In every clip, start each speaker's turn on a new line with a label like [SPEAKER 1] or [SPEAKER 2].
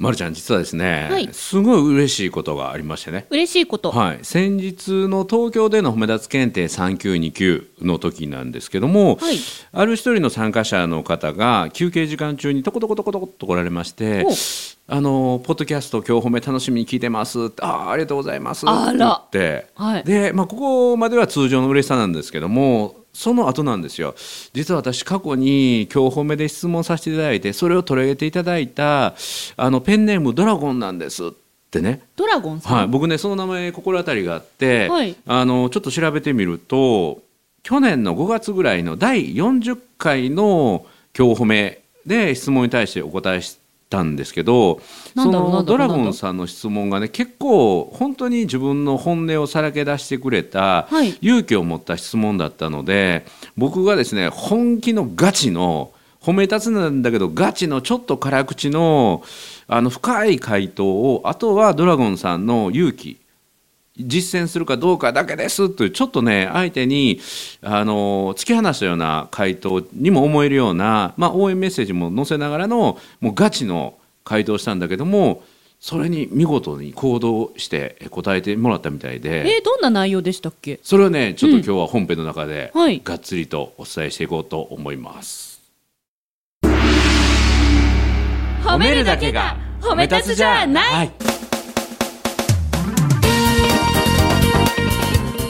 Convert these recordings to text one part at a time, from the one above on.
[SPEAKER 1] まるちゃん実はですね、
[SPEAKER 2] はい。
[SPEAKER 1] すごい嬉しいことがありましてね。
[SPEAKER 2] 嬉しいこと。
[SPEAKER 1] はい、先日の東京での褒め立つ検定3級2級の時なんですけども、
[SPEAKER 2] はい。
[SPEAKER 1] ある一人の参加者の方が休憩時間中にトコトコトコトコっと来られまして
[SPEAKER 2] お「
[SPEAKER 1] あのポッドキャスト今日褒め楽しみに聞いてます」って「ああありがとうございます」って言って、
[SPEAKER 2] はい。
[SPEAKER 1] で、まあ、ここまでは通常の嬉しさなんですけどもその後なんですよ。実は私過去に今日褒めで質問させていただいてそれを取り上げていただいたあのペンネームドラゴンなんですってね。
[SPEAKER 2] ドラゴンさん？
[SPEAKER 1] はい、僕ねその名前心当たりがあって、
[SPEAKER 2] はい。
[SPEAKER 1] あのちょっと調べてみると去年の5月ぐらいの第40回の「今日褒め」で質問に対してお答えしたんですけどそのドラゴンさんの質問がね結構本当に自分の本音をさらけ出してくれた、
[SPEAKER 2] はい。
[SPEAKER 1] 勇気を持った質問だったので僕がですね本気のガチの褒め立つなんだけどガチのちょっと辛口のあの深い回答をあとはドラゴンさんの勇気実践するかどうかだけですというちょっとね相手にあの突き放したような回答にも思えるような、まあ、応援メッセージも載せながらのもうガチの回答をしたんだけどもそれに見事に行動して答えてもらったみたいで。
[SPEAKER 2] えーどんな内容でしたっけ？
[SPEAKER 1] それをねちょっと今日は本編の中で
[SPEAKER 2] はい。
[SPEAKER 1] がっつりとお伝えしていこうと思います。
[SPEAKER 2] 褒めるだけが褒め立つじゃない、
[SPEAKER 1] はい、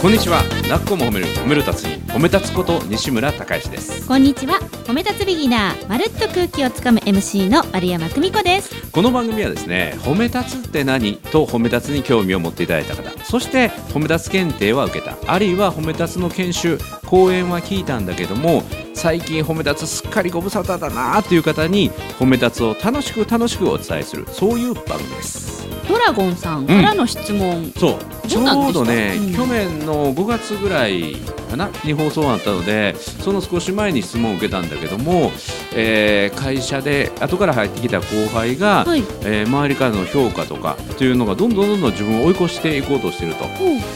[SPEAKER 1] こんにちは。なっこも褒める褒める達人褒め立つこと西村孝之です。
[SPEAKER 2] こんにちは。褒め立つビギナーまるっと空気をつかむ MC の丸山久美子です。
[SPEAKER 1] この番組はですね褒め立つって何？と褒め立つに興味を持っていただいた方。そして褒め立つ検定は受けた。あるいは褒め立つの研修講演は聞いたんだけども最近褒め立つすっかりご無沙汰だなという方に褒め立つを楽しく楽しくお伝えするそういう番組です
[SPEAKER 2] ドラゴンさんからの質問、
[SPEAKER 1] そう。
[SPEAKER 2] んでした？
[SPEAKER 1] ょうどね、
[SPEAKER 2] うん。
[SPEAKER 1] 去年の5月ぐらいかな？に放送があったのでその少し前に質問を受けたんだけども、えー会社で後から入ってきた後輩が、
[SPEAKER 2] はい。
[SPEAKER 1] えー周りからの評価とかっていうのがどんどんどんどん自分を追い越していこうとしてると。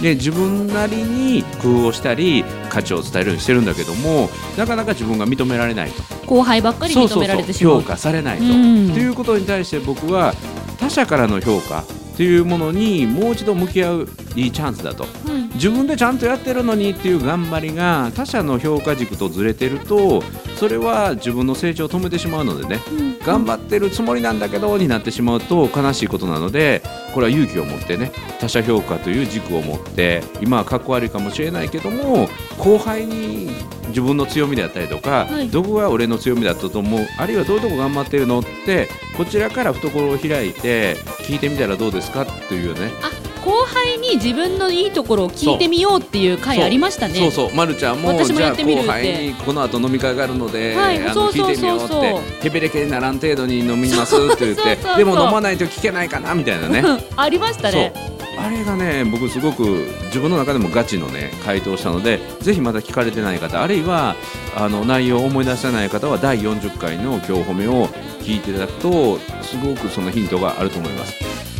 [SPEAKER 1] で自分なりに工夫をしたり価値を伝えるようにしてるんだけどもなかなか自分が認められないと。
[SPEAKER 2] 後輩ばっかり認められてしまう。
[SPEAKER 1] 評価されないと。
[SPEAKER 2] うん。
[SPEAKER 1] ということに対して僕は他者からの評価っていうものにもう一度向き合ういいチャンスだと。
[SPEAKER 2] はい
[SPEAKER 1] 自分でちゃんとやってるのにっていう頑張りが他者の評価軸とずれてるとそれは自分の成長を止めてしまうのでね。
[SPEAKER 2] うん
[SPEAKER 1] 頑張ってるつもりなんだけどになってしまうと悲しいことなのでこれは勇気を持ってね他者評価という軸を持って今はかっこ悪いかもしれないけども後輩に自分の強みであったりとか、
[SPEAKER 2] はい。
[SPEAKER 1] どこが俺の強みだったと思う？あるいはどういうとこ頑張ってるの？ってこちらから懐を開いて聞いてみたらどうですか？というね。
[SPEAKER 2] あ後輩に自分のいいところを聞いてみようっていう回ありましたね。
[SPEAKER 1] そうそう、ま、るちゃんも
[SPEAKER 2] 私も
[SPEAKER 1] じゃあ
[SPEAKER 2] やってみる
[SPEAKER 1] 後輩にこの後飲み会があるので、
[SPEAKER 2] はい
[SPEAKER 1] あの聞いてみようってヘベレケにならん程度に飲みますって言ってでも飲まないと聞けないかなみたいなね。
[SPEAKER 2] ありましたね。
[SPEAKER 1] あれがね僕すごく自分の中でもガチのね回答をしたのでぜひまだ聞かれてない方あるいはあの内容を思い出せない方は第40回の「今日褒め」を聞いていただくとすごくそのヒントがあると思います。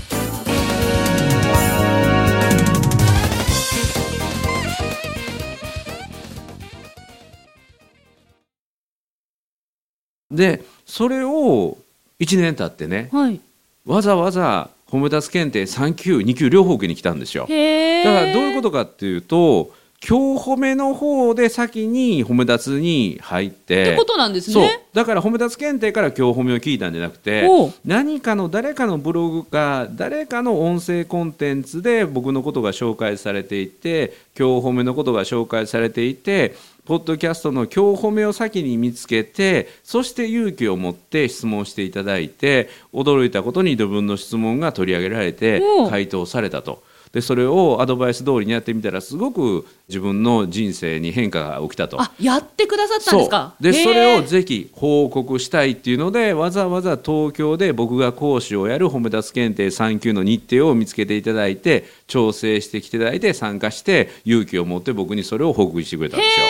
[SPEAKER 1] でそれを1年経ってね
[SPEAKER 2] はい。
[SPEAKER 1] わざわざ褒め立つ検定3級2級両方受けに来たんですよ。だからどういうことかっていうと今日褒めの方で先に褒め立つに入って
[SPEAKER 2] ってことなんです
[SPEAKER 1] そう。
[SPEAKER 2] ね
[SPEAKER 1] だから褒め立つ検定から今日褒めを聞いたんじゃなくて何かの誰かのブログか誰かの音声コンテンツで僕のことが紹介されていて今日褒めのことが紹介されていてポッドキャストの今日褒めを先に見つけてそして勇気を持って質問していただいて驚いたことに自分の質問が取り上げられて回答されたと。でそれをアドバイス通りにやってみたらすごく自分の人生に変化が起きたと。
[SPEAKER 2] あやってくださったんですか？
[SPEAKER 1] でそれをぜひ報告したいっていうのでわざわざ東京で僕が講師をやる褒め立つ検定3級の日程を見つけていただいて調整してきていただいて参加して勇気を持って僕にそれを報告してくれたんですよ。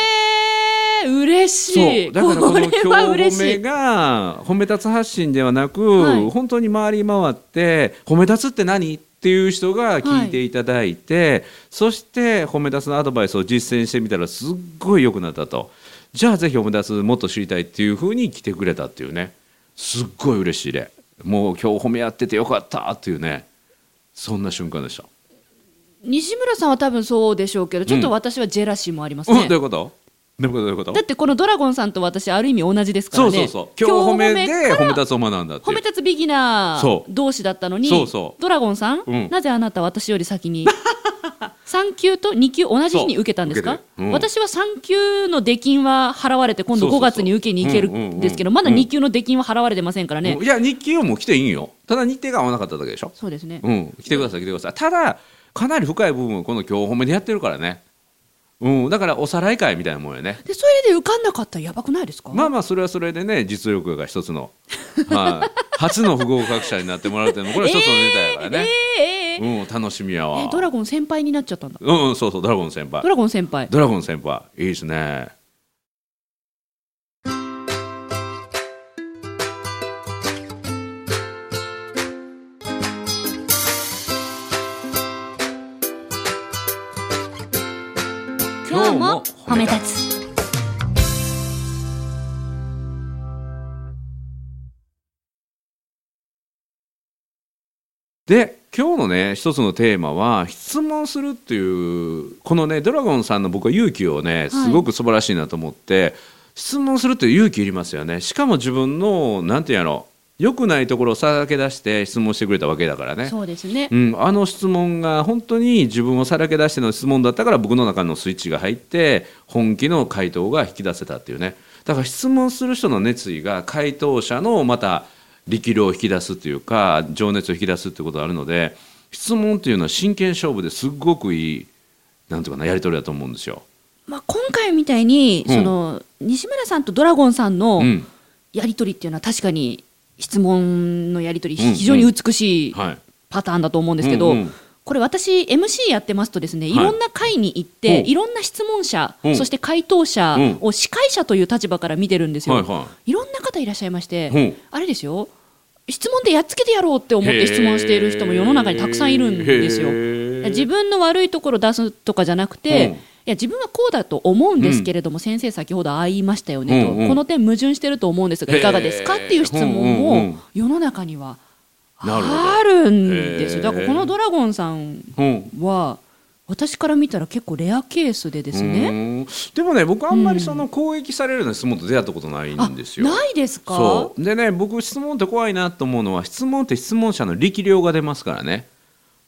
[SPEAKER 2] 嬉し
[SPEAKER 1] そ
[SPEAKER 2] い。
[SPEAKER 1] う。だからこの
[SPEAKER 2] れ
[SPEAKER 1] 今日褒め
[SPEAKER 2] い。
[SPEAKER 1] が褒め立つ発信ではなく、
[SPEAKER 2] はい。
[SPEAKER 1] 本当に回り回って褒め立つって何？っていう人が聞いていただいて、そして褒め立つのアドバイスを実践してみたらすっごい良くなったと。じゃあぜひ褒め立つもっと知りたいっていうふうに来てくれたっていうね。すっごい嬉しいで。もう今日褒めやっててよかったっていうね。そんな瞬間でした。
[SPEAKER 2] 西村さんは多分そうでしょうけど、ちょっと私はジェラシーもあります
[SPEAKER 1] うん、
[SPEAKER 2] ね。
[SPEAKER 1] どういうことどういうこと？どういうこと？
[SPEAKER 2] だってこのドラゴンさんと私ある意味同じですからね。
[SPEAKER 1] そうそうそう。今日褒めで褒め立つを学んだって
[SPEAKER 2] 褒め立つビギナー同士だったのに
[SPEAKER 1] そうそう。
[SPEAKER 2] ドラゴンさん、
[SPEAKER 1] うん。
[SPEAKER 2] なぜあなた私より先に？3級と2級同じ日に受けたんですか？
[SPEAKER 1] そうん。
[SPEAKER 2] 私は3級の出金は払われて今度5
[SPEAKER 1] そうそうそう。
[SPEAKER 2] 月に受けに行けるんですけどまだ2級の出金は払われてませんからね、
[SPEAKER 1] うん。いや日記をもう来ていいんよ。ただ日程が合わなかっただけでしょ。
[SPEAKER 2] そうですね、
[SPEAKER 1] うん。来てください来てください。ただかなり深い部分をこの今日褒めでやってるからねうんだからおさらい会みたいなもんよね。
[SPEAKER 2] でそれで受かんなかったらやばくないですか、
[SPEAKER 1] まあまあそれはそれでね実力が一つの、はい、初の不合格者になってもらうっていうのもこれは一つのネタやからね、
[SPEAKER 2] えーえーえー
[SPEAKER 1] うん楽しみやわ。
[SPEAKER 2] えドラゴン先輩になっちゃったんだ。
[SPEAKER 1] うんうんそうそうドラゴン先輩。
[SPEAKER 2] ドラゴン先輩。
[SPEAKER 1] ドラゴン先輩。いいですねで今日のね一つのテーマは質問するっていうこのねドラゴンさんの僕は勇気をねすごく素晴らしいなと思って、質問するって勇気いりますよね。しかも自分のなんていうんやろ良くないところをさらけ出して質問してくれたわけだからね。
[SPEAKER 2] そうですね。
[SPEAKER 1] うん、あの質問が本当に自分をさらけ出しての質問だったから僕の中のスイッチが入って本気の回答が引き出せたっていうね。だから質問する人の熱意が回答者のまた力量を引き出すっていうか情熱を引き出すっていうことがあるので質問っていうのは真剣勝負ですっごくいいなんていうかなやり取りだと思うんですよ。
[SPEAKER 2] まあ、今回みたいに、
[SPEAKER 1] うん。
[SPEAKER 2] その西村さんとドラゴンさんの
[SPEAKER 1] うん。
[SPEAKER 2] やり取りっていうのは確かに質問のやり取り
[SPEAKER 1] うん
[SPEAKER 2] 非常に美しい
[SPEAKER 1] はい。
[SPEAKER 2] パターンだと思うんですけど、これ私 MC やってますとですねい。ろんな会に行って、
[SPEAKER 1] う。ん
[SPEAKER 2] い、ろんな質問者、
[SPEAKER 1] う。ん
[SPEAKER 2] そして回答者
[SPEAKER 1] うん。
[SPEAKER 2] を司会者という立場から見てるんですよ、
[SPEAKER 1] はいはい
[SPEAKER 2] ろんな方いらっしゃいまして、
[SPEAKER 1] う。ん
[SPEAKER 2] あれですよ。質問でやっつけてやろうって思って質問している人も世の中にたくさんいるんですよ。自分の悪いところを出すとかじゃなくて、
[SPEAKER 1] う。ん
[SPEAKER 2] いや自分はこうだと思うんですけれども、先生先ほどああ言いましたよねと、
[SPEAKER 1] うんうん。
[SPEAKER 2] この点矛盾してると思うんですがいかがですかっていう質問
[SPEAKER 1] うんうんう
[SPEAKER 2] も
[SPEAKER 1] ん。
[SPEAKER 2] 世の中にはあるんですよ。だからこのドラゴンさん
[SPEAKER 1] うん。
[SPEAKER 2] は私から見たら結構レアケースでですね、
[SPEAKER 1] うん。でもね僕あんまりその攻撃されるような質問と出会ったことない
[SPEAKER 2] あ
[SPEAKER 1] んですよ。
[SPEAKER 2] ないですか？
[SPEAKER 1] でね僕質問って怖いなと思うのは質問って質問者の力量が出ますからね。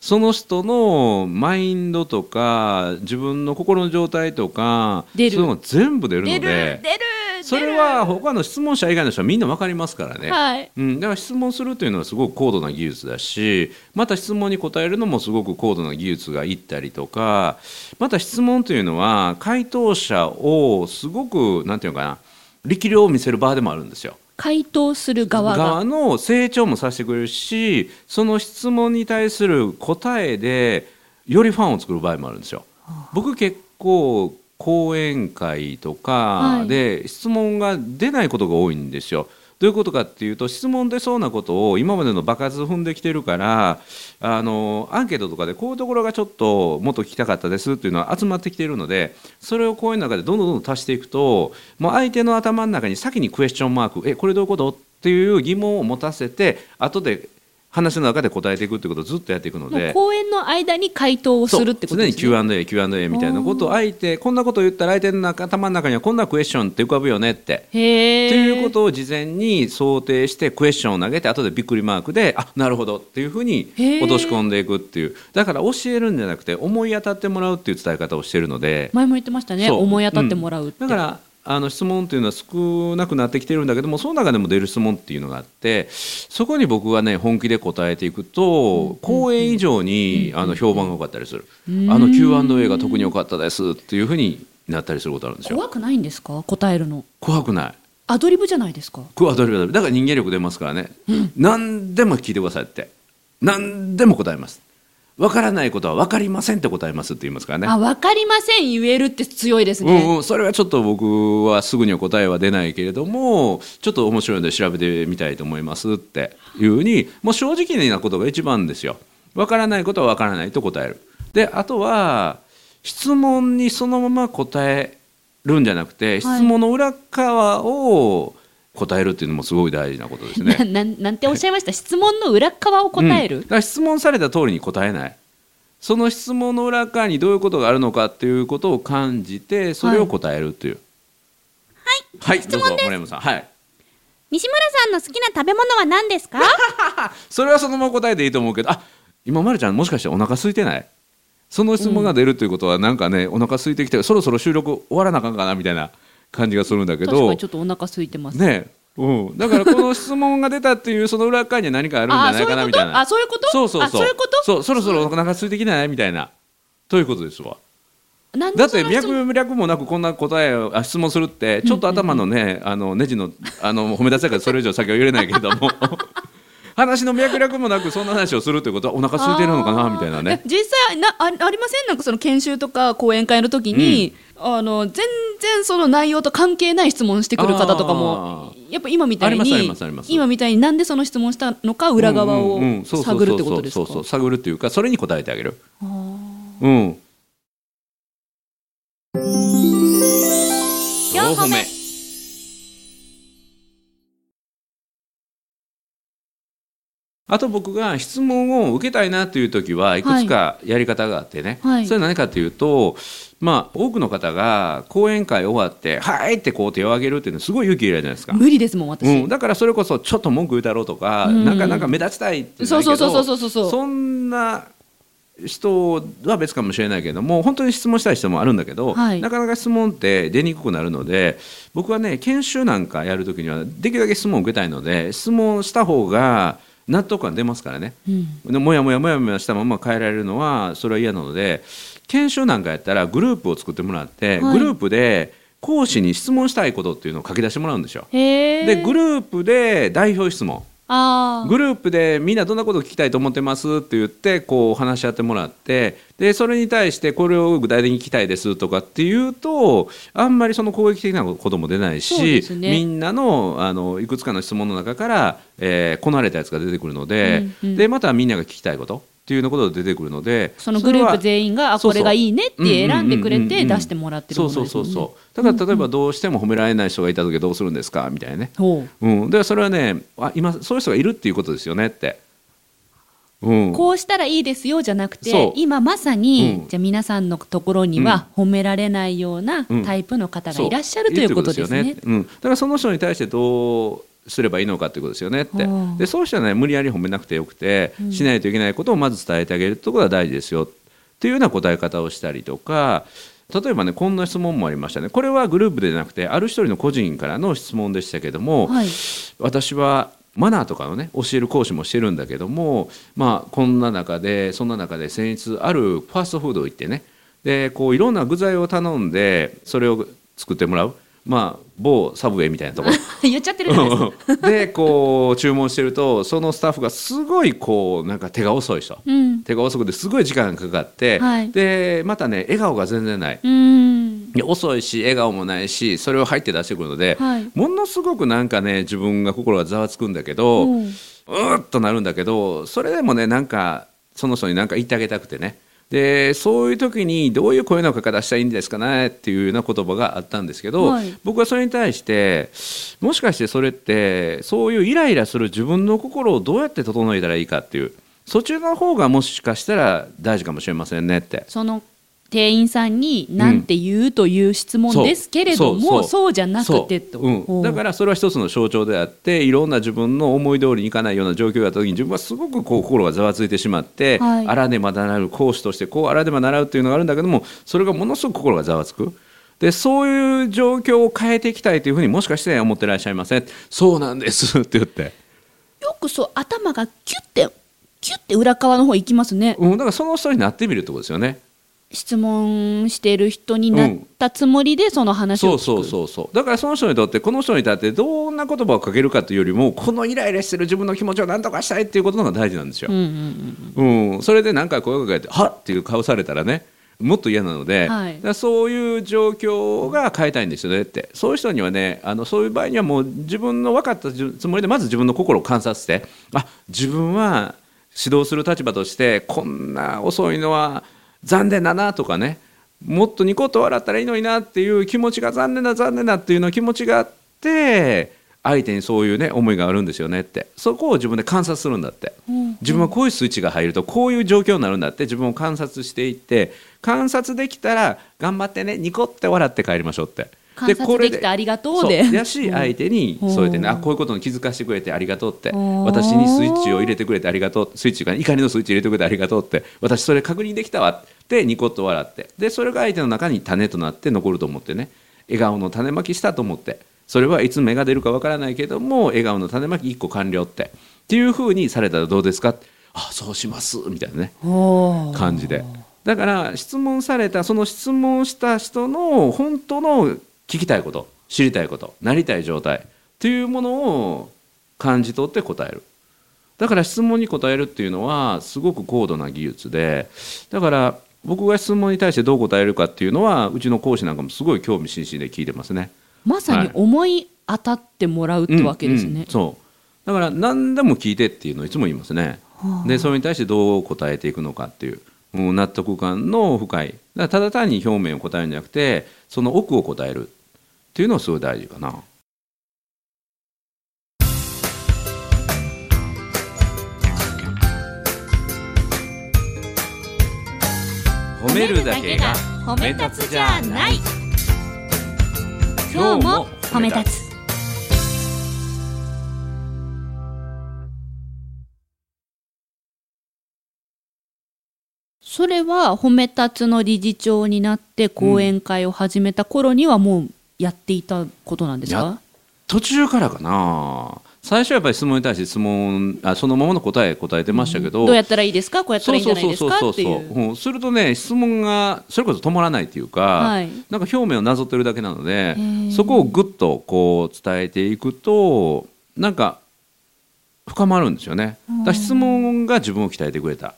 [SPEAKER 1] その人のマインドとか自分の心の状態とかそういうのが全部出るの
[SPEAKER 2] 出る
[SPEAKER 1] で
[SPEAKER 2] 出る
[SPEAKER 1] それは他の質問者以外の人はみんな分かりますからね。
[SPEAKER 2] はい
[SPEAKER 1] うん、だから質問するというのはすごく高度な技術だしまた質問に答えるのもすごく高度な技術がいったりとかまた質問というのは回答者をすごくなんていうのかな力量を見せる場でもあるんですよ。
[SPEAKER 2] 回答する側が
[SPEAKER 1] 側の成長もさせてくれるしその質問に対する答えでよりファンを作る場合もあるんですよ。僕結構講演会とかで質問が出ないことが多いんですよ。どういうことかっていうと質問出そうなことを今までの爆発踏んできてるからあのアンケートとかでこういうところがちょっともっと聞きたかったですっていうのは集まってきているのでそれを講演の中でどんどんどんどん足していくともう相手の頭の中に先にクエスチョンマークえこれどういうこと？っていう疑問を持たせて後で話の中で答えていくってことをずっとやっていくので。
[SPEAKER 2] 講演の間に回答をするってことですね。
[SPEAKER 1] 常に Q&A、Q&A みたいなことを相手、こんなことを言ったら相手の中頭の中にはこんなクエスチョンって浮かぶよねって。
[SPEAKER 2] へえ
[SPEAKER 1] っていうことを事前に想定してクエスチョンを投げて後でびっくりマークであなるほどっていうふうに落とし込んでいくっていう。だから教えるんじゃなくて思い当たってもらうっていう伝え方をしてるので。
[SPEAKER 2] 前も言ってましたね。思い当たってもらうって、
[SPEAKER 1] だからあの質問っていうのは少なくなってきてるんだけどもその中でも出る質問っていうのがあってそこに僕がね本気で答えていくと講演以上にあの評判が良かったりする。あの Q&A が特に良かったですっていうふうになったりすることあるんですよ。
[SPEAKER 2] 怖くないんですか？答えるの。
[SPEAKER 1] 怖くない。
[SPEAKER 2] アドリブじゃないですか？
[SPEAKER 1] アドリブだだから人間力出ますからね、何でも聞いてくださいって。何でも答えますわからないことはわかりませんって答えますって言いますからね。
[SPEAKER 2] あ分かりません言えるって強いですね、
[SPEAKER 1] うんうん、それはちょっと僕はすぐには答えは出ないけれどもちょっと面白いので調べてみたいと思いますっていうふうにもう正直なことが一番ですよ。わからないことはわからないと答える。であとは質問にそのまま答えるんじゃなくて質問の裏側を答えるっていうのもすごい大事なことですね。
[SPEAKER 2] ななんなんておっしゃいました？質問の裏側を答える、
[SPEAKER 1] うん。質問された通りに答えない。その質問の裏側にどういうことがあるのかっていうことを感じてそれを答えるっていう。はい、はい、どうぞ森山さん。はい。
[SPEAKER 3] 西村さんの好きな食べ物は何ですか？
[SPEAKER 1] それはそのまま答えていいと思うけど。あ今まるちゃんもしかしてお腹空いてない？その質問が出るということはなんかね、お腹空いてきてそろそろ収録終わらなあかんかなみたいな感じがするんだけど
[SPEAKER 2] 確かにちょっとお腹空いてます、
[SPEAKER 1] ねうん、だからこの質問が出たっていうその裏側には何かあるんじゃないかなみたいな。
[SPEAKER 2] あそういうこと？
[SPEAKER 1] そうそうそう。
[SPEAKER 2] あそういうこと？
[SPEAKER 1] そうそろそろお腹空いてきない？みたいな。ということですわ。だって脈略もなくこんな答えをあ質問するってちょっと頭のね、あのネジのあの褒め立つだからそれ以上先は言えないけれども話の脈略もなくそんな話をするということはお腹空いてるのかなみたいなね。
[SPEAKER 2] え実際なあありません？なんかその研修とか講演会の時に、あの全然その内容と関係ない質問してくる方とかもやっぱ今みたいに今みたいになんでその質問したのか裏側を探るってことですか？
[SPEAKER 1] 探るっていうかそれに答えてあげる。うん。
[SPEAKER 3] 四歩目
[SPEAKER 1] あと僕が質問を受けたいなという時はいくつかやり方があってね、
[SPEAKER 2] はい。
[SPEAKER 1] それは何かというと、まあ、多くの方が講演会終わって「はい!」ってこう手を挙げるっていうのはすごい勇気いるじゃないですか。
[SPEAKER 2] 無理ですもん私、
[SPEAKER 1] うん、だからそれこそちょっと文句言うたろうとか、
[SPEAKER 2] うん。
[SPEAKER 1] なんかなんか目立ちたいって
[SPEAKER 2] そうそうそうそうそうそう。
[SPEAKER 1] そんな人は別かもしれないけども本当に質問したい人もあるんだけど、
[SPEAKER 2] はい。
[SPEAKER 1] なかなか質問って出にくくなるので僕はね研修なんかやるときにはできるだけ質問を受けたいので質問した方が納得感出ますからね。
[SPEAKER 2] うん
[SPEAKER 1] でもやもやもやもやしたまま変えられるのはそれは嫌なので研修なんかやったらグループを作ってもらって、
[SPEAKER 2] はい
[SPEAKER 1] グループで講師に質問したいことっていうのを書き出してもらうんですよ。でグループで代表質問グループでみんなどんなことを聞きたいと思ってますって言ってこう話し合ってもらってでそれに対してこれを具体的に聞きたいですとかっていうとあんまりその攻撃的なことも出ないし、
[SPEAKER 2] すね。
[SPEAKER 1] みんなのあのいくつかの質問の中から、えーこなれたやつが出てくるので,、
[SPEAKER 2] うんうん。
[SPEAKER 1] でまたみんなが聞きたいことっていうようなことが出てくるので
[SPEAKER 2] そのグループ全員があ
[SPEAKER 1] そうそう。
[SPEAKER 2] これがいいねって選んでくれ
[SPEAKER 1] うんうん。うんうん
[SPEAKER 2] て出してもらってる
[SPEAKER 1] そうそう
[SPEAKER 2] ものですもんね。
[SPEAKER 1] そうそうだから例えばどうしても褒められない人がいた時はどうするんですかみたいなね。
[SPEAKER 2] ほう。
[SPEAKER 1] うん、でそれはねあ今そういう人がいるっていうことですよねって。うん、
[SPEAKER 2] こうしたらいいですよじゃなく
[SPEAKER 1] そう。
[SPEAKER 2] て今まさに、
[SPEAKER 1] うん。
[SPEAKER 2] じゃあ皆さんのところには褒められないような
[SPEAKER 1] うん。
[SPEAKER 2] タイプの方がいらっしゃるということですね。
[SPEAKER 1] そういるってことようん、だからその人に対してどうすればいいのかっていうことですよねって。
[SPEAKER 2] うん。
[SPEAKER 1] でそういう人はね無理やり褒めなくてよくて、しないといけないことをまず伝えてあげるってことが大事ですよっていうような答え方をしたりとか例えばねこんな質問もありましたね。これはグループでなくてある一人の個人からの質問でしたけども、
[SPEAKER 2] はい、
[SPEAKER 1] 私はマナーとかのね教える講師もしてるんだけどもまあこんな中でそんな中で先日あるファーストフード行ってねでこういろんな具材を頼んでそれを作ってもらうまあ某サブウェイみたいなとこ。ろ
[SPEAKER 2] 言っちゃってるで。
[SPEAKER 1] でこう注文してるとそのスタッフがすごいこうなんか手が遅い人、
[SPEAKER 2] うん、
[SPEAKER 1] 手が遅くてすごい時間がかかって、
[SPEAKER 2] はい。
[SPEAKER 1] でまたね笑顔が全然ない。
[SPEAKER 2] うん、
[SPEAKER 1] で遅いし笑顔もないしそれを入って出してくるので、
[SPEAKER 2] はい。
[SPEAKER 1] ものすごくなんかね自分が心がざわつくんだけど、
[SPEAKER 2] う。
[SPEAKER 1] うんーっとなるんだけどそれでもねなんかその人に何か言ってあげたくてねでそういう時にどういう声のかけ方したらいいんですかねっていうような言葉があったんですけど、
[SPEAKER 2] はい
[SPEAKER 1] 僕はそれに対してもしかしてそれってそういうイライラする自分の心をどうやって整えたらいいかっていうそちらの方がもしかしたら大事かもしれませんねって。
[SPEAKER 2] その店員さんに何て言うという質問ですけれども、
[SPEAKER 1] そう
[SPEAKER 2] じゃなくてと、
[SPEAKER 1] そう。うん、だからそれは一つの象徴であっていろんな自分の思い通りにいかないような状況があった時に自分はすごくこう心がざわついてしまって、
[SPEAKER 2] はい。
[SPEAKER 1] あらねばならぬ講師としてこうあらねばならぬっていうのがあるんだけどもそれがものすごく心がざわつく。でそういう状況を変えていきたいというふうにもしかして思ってらっしゃいません？そうなんですって言って、
[SPEAKER 2] よくそう頭がキュッてキュッて裏側の方行きますね。
[SPEAKER 1] うん、だからその人になってみるってことですよね
[SPEAKER 2] 質問している人になったつもりでその話を聞く、
[SPEAKER 1] そうそうそうそう。だからその人にとってこの人にとってどんな言葉をかけるかというよりもこのイライラしてる自分の気持ちを何とかしたいっていうことの方が大事なんですよ。
[SPEAKER 2] うんうん
[SPEAKER 1] うん、それで何か声をかけて「はっ!」っていう顔されたらねもっと嫌なので、
[SPEAKER 2] はい。
[SPEAKER 1] そういう状況が変えたいんですよねって。そういう人にはねあのそういう場合にはもう自分の分かったつもりでまず自分の心を観察してあ自分は指導する立場としてこんな遅いのは残念だなとかねもっとニコッと笑ったらいいのになっていう気持ちが残念だ残念だっていうの気持ちがあって相手にそういうね思いがあるんですよねってそこを自分で観察するんだって。
[SPEAKER 2] うん
[SPEAKER 1] 自分はこういうスイッチが入るとこういう状況になるんだって自分を観察していって観察できたら頑張ってねニコって笑って帰りましょうって。
[SPEAKER 2] 観察できてありがとうで。
[SPEAKER 1] し相手に
[SPEAKER 2] うん。
[SPEAKER 1] そうやってねあこういうことに気づかせてくれてありがとうって
[SPEAKER 2] うん
[SPEAKER 1] 私にスイッチを入れてくれてありがとうスイッチが怒りのスイッチ入れてくれてありがとうって私それ確認できたわってニコッと笑って。でそれが相手の中に種となって残ると思ってね笑顔の種まきしたと思ってそれはいつ芽が出るかわからないけども笑顔の種まき1個完了ってっていうふうにされたらどうですか？あそうしますみたいなね感じで。だから質問されたその質問した人の本当の聞きたいこと知りたいことなりたい状態っていうものを感じ取って答える。だから質問に答えるっていうのはすごく高度な技術でだから僕が質問に対してどう答えるかっていうのはうちの講師なんかもすごい興味津々で聞いてますね。
[SPEAKER 2] まさに思い当たってもらうってわけですね。
[SPEAKER 1] うんうん、そう。だから何でも聞いてっていうのをいつも言いますね。でそれに対してどう答えていくのかっていう、うん納得感の深いだただ単に表面を答えるんじゃなくてその奥を答えるっていうのはすごい大事かな。褒めるだけが
[SPEAKER 3] 褒め立つじゃない。
[SPEAKER 1] 今日も
[SPEAKER 3] 褒め立つ。
[SPEAKER 2] それは褒め立つの理事長になって講演会を始めた頃にはもうやっていたことなんです
[SPEAKER 1] や
[SPEAKER 2] か
[SPEAKER 1] 途中からかな。最初はやっぱり質問に対して質問あそのままの答え答えてましたけど、
[SPEAKER 2] どうやったらいいですか？こうやったらいいんじゃないですか？
[SPEAKER 1] そう
[SPEAKER 2] っていう。
[SPEAKER 1] うん。するとね質問がそれこそ止まらないっていうか、
[SPEAKER 2] はい。
[SPEAKER 1] なんか表面をなぞってるだけなので
[SPEAKER 2] ー。
[SPEAKER 1] そこをぐっとこう伝えていくとなんか深まるんですよね。だ質問が自分を鍛えてくれた、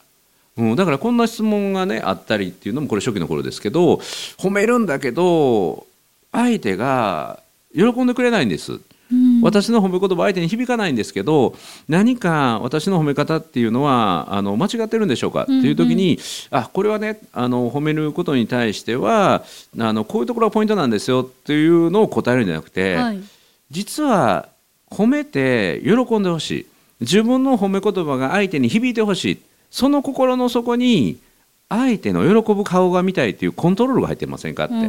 [SPEAKER 1] うん、だからこんな質問がねあったりっていうのもこれ初期の頃ですけど褒めるんだけど相手が喜んでくれないんです。
[SPEAKER 2] うん。
[SPEAKER 1] 私の褒め言葉相手に響かないんですけど何か私の褒め方っていうのはあの間違ってるんでしょうか？っていう時に、あこれはねあの褒めることに対してはあのこういうところがポイントなんですよ。っていうのを答えるんじゃなくて、
[SPEAKER 2] はい。
[SPEAKER 1] 実は褒めて喜んでほしい。自分の褒め言葉が相手に響いてほしいその心の底に相手の喜ぶ顔が見たいっていうコントロールが入ってませんかって。コン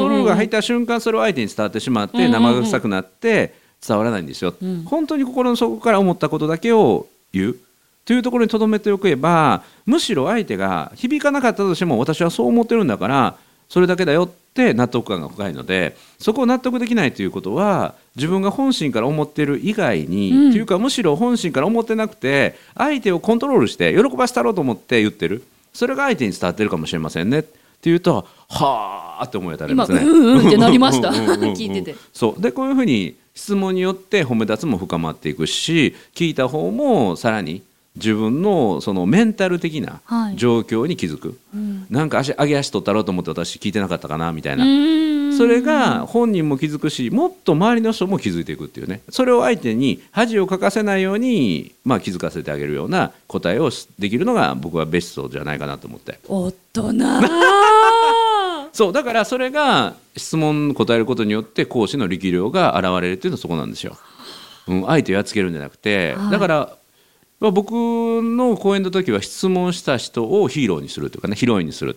[SPEAKER 1] トロールが入った瞬間それを相手に伝わってしまって生臭くなって伝わらないんですよ、
[SPEAKER 2] うん。
[SPEAKER 1] 本当に心の底から思ったことだけを言うというところに留めておけばむしろ相手が響かなかったとしても私はそう思ってるんだからそれだけだよって納得感が深いのでそこを納得できないということは自分が本心から思ってる以外に、
[SPEAKER 2] うん。
[SPEAKER 1] というかむしろ本心から思ってなくて相手をコントロールして喜ばせたろうと思って言ってる。それが相手に伝わってるかもしれませんね。っていうとはあって思い当たりますね。
[SPEAKER 2] 今うんうんってなりました。聞いてて。
[SPEAKER 1] そう。でこういうふうに質問によって褒め立つも深まっていくし聞いた方もさらに自分のそのメンタル的な
[SPEAKER 2] はい。
[SPEAKER 1] 状況に気づく、
[SPEAKER 2] うん。
[SPEAKER 1] なんか足上げ足取ったろうと思って私聞いてなかったかなみたいな、
[SPEAKER 2] うん。
[SPEAKER 1] それが本人も気づくしもっと周りの人も気づいていくっていうね。それを相手に恥をかかせないように、まあ、気づかせてあげるような答えをできるのが僕はベストじゃないかなと思って。
[SPEAKER 2] 大人。
[SPEAKER 1] そうだからそれが質問答えることによって講師の力量が現れるっていうのはそこなんですよ。うん、相手をやっつけるんじゃなくて、
[SPEAKER 2] はい。
[SPEAKER 1] だから、まあ、僕の講演の時は質問した人をヒーローにするというかねヒロインにする、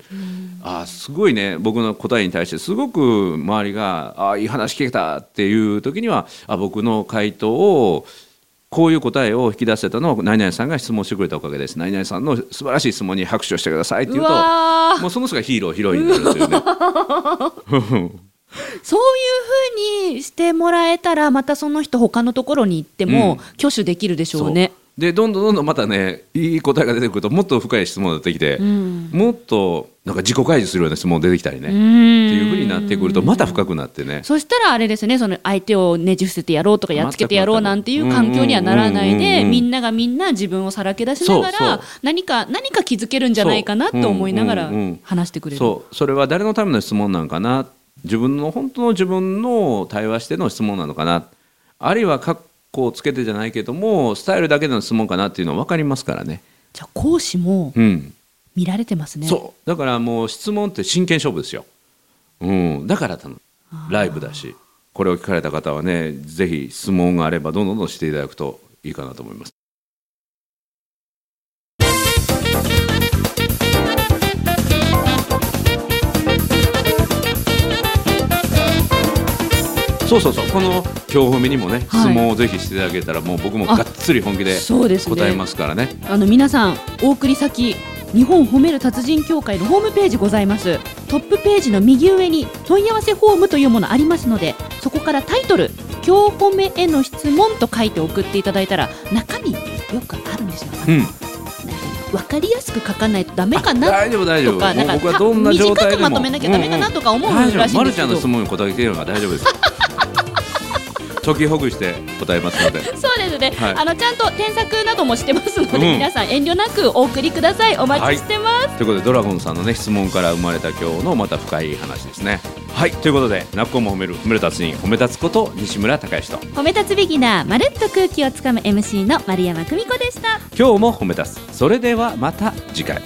[SPEAKER 1] あすごいね僕の答えに対してすごく周りが「あいい話聞けた」っていう時にはあ僕の回答をこういう答えを引き出せたのは何々さんが質問してくれたおかげです。何々さんの素晴らしい質問に拍手をしてくださいっていう
[SPEAKER 2] う
[SPEAKER 1] と
[SPEAKER 2] わー。
[SPEAKER 1] もうその人がヒーローヒロインになるというね。
[SPEAKER 2] そういうふうにしてもらえたらまたその人他のところに行っても挙手できるでしょうね。
[SPEAKER 1] でどんどんどんどんまたねいい答えが出てくるともっと深い質問が出てきて、
[SPEAKER 2] うん。
[SPEAKER 1] もっとなんか自己開示するような質問出てきたりね、
[SPEAKER 2] っ
[SPEAKER 1] っていうふうになってくるとまた深くなってね。
[SPEAKER 2] そしたらあれですねその相手をねじ伏せてやろうとかやっつけてやろうなんていう環境にはならないでみんながみんな自分をさらけ出しながら何か何か気づけるんじゃないかなと思いながら話してくれる。
[SPEAKER 1] そう。それは誰のための質問なんかな？自分の本当の自分の対話しての質問なのかな？あるいは括弧をつけてじゃないけどもスタイルだけでの質問かなっていうのは分かりますからね。
[SPEAKER 2] じゃあ講師も
[SPEAKER 1] うん。
[SPEAKER 2] 見られてますね。
[SPEAKER 1] そう。だからもう質問って真剣勝負ですよ、うん、だから多分ライブだし。これを聞かれた方はねぜひ質問があればどんどんどんしていただくといいかなと思いますそうそうそうこの今日褒めにもね、質問をぜひしていただけたらもう僕もがっつり本気で
[SPEAKER 2] そうですね。
[SPEAKER 1] 答えますからね。
[SPEAKER 2] あの皆さんお送り先日本褒める達人協会のホームページございます。トップページの右上に問い合わせフォームというものありますのでそこからタイトル「今日褒めへの質問」と書いて送っていただいたら中身よくあるんですよ、
[SPEAKER 1] うん。
[SPEAKER 2] わかりやすく書かないとダメかな？
[SPEAKER 1] 大丈夫大丈夫。
[SPEAKER 2] とかなんか
[SPEAKER 1] もう僕はどんな状態でも。
[SPEAKER 2] 短くまとめなきゃダメかなとか思うらしいんですけど。
[SPEAKER 1] 大丈夫まるちゃんの質問に答えてるのが大丈夫です解きほぐして答えますので。
[SPEAKER 2] そうですね、
[SPEAKER 1] はい。
[SPEAKER 2] あのちゃんと添削などもしてますので、
[SPEAKER 1] うん。
[SPEAKER 2] 皆さん遠慮なくお送りください。お待ちしてます、
[SPEAKER 1] ということでドラゴンさんのね質問から生まれた今日のまた深い話ですね。はい。ということで泣く子も褒める褒める達人褒め立つこと西村孝之と。
[SPEAKER 2] 褒め立つビギナーまるっと空気をつかむ MC の丸山久美子でした。
[SPEAKER 1] 今日も褒め立つ。それではまた次回